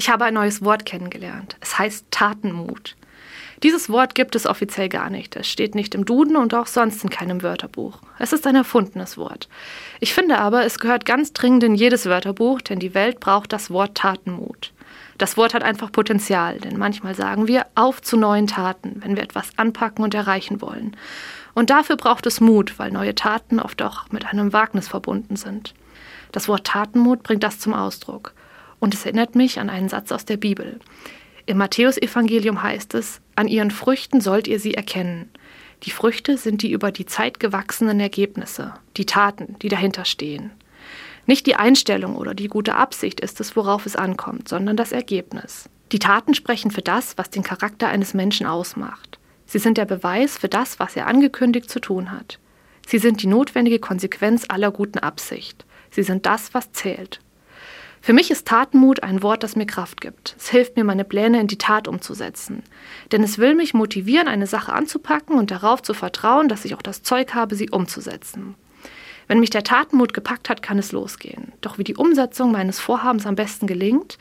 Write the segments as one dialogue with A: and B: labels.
A: Ich habe ein neues Wort kennengelernt. Es heißt Tatenmut. Dieses Wort gibt es offiziell gar nicht. Es steht nicht im Duden und auch sonst in keinem Wörterbuch. Es ist ein erfundenes Wort. Ich finde aber, es gehört ganz dringend in jedes Wörterbuch, denn die Welt braucht das Wort Tatenmut. Das Wort hat einfach Potenzial, denn manchmal sagen wir auf zu neuen Taten, wenn wir etwas anpacken und erreichen wollen. Und dafür braucht es Mut, weil neue Taten oft auch mit einem Wagnis verbunden sind. Das Wort Tatenmut bringt das zum Ausdruck. Und es erinnert mich an einen Satz aus der Bibel. Im Matthäusevangelium heißt es, an ihren Früchten sollt ihr sie erkennen. Die Früchte sind die über die Zeit gewachsenen Ergebnisse, die Taten, die dahinter stehen. Nicht die Einstellung oder die gute Absicht ist es, worauf es ankommt, sondern das Ergebnis. Die Taten sprechen für das, was den Charakter eines Menschen ausmacht. Sie sind der Beweis für das, was er angekündigt zu tun hat. Sie sind die notwendige Konsequenz aller guten Absicht. Sie sind das, was zählt. Für mich ist Tatenmut ein Wort, das mir Kraft gibt. Es hilft mir, meine Pläne in die Tat umzusetzen. Denn es will mich motivieren, eine Sache anzupacken und darauf zu vertrauen, dass ich auch das Zeug habe, sie umzusetzen. Wenn mich der Tatenmut gepackt hat, kann es losgehen. Doch wie die Umsetzung meines Vorhabens am besten gelingt,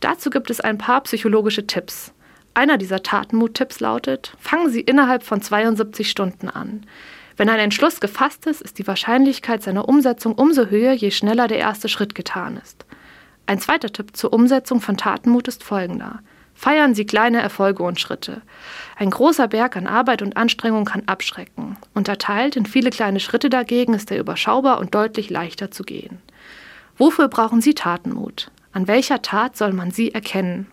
A: dazu gibt es ein paar psychologische Tipps. Einer dieser Tatenmut-Tipps lautet, fangen Sie innerhalb von 72 Stunden an. Wenn ein Entschluss gefasst ist, ist die Wahrscheinlichkeit seiner Umsetzung umso höher, je schneller der erste Schritt getan ist. Ein zweiter Tipp zur Umsetzung von Tatenmut ist folgender. Feiern Sie kleine Erfolge und Schritte. Ein großer Berg an Arbeit und Anstrengung kann abschrecken. Unterteilt in viele kleine Schritte dagegen ist er überschaubar und deutlich leichter zu gehen. Wofür brauchen Sie Tatenmut? An welcher Tat soll man sie erkennen?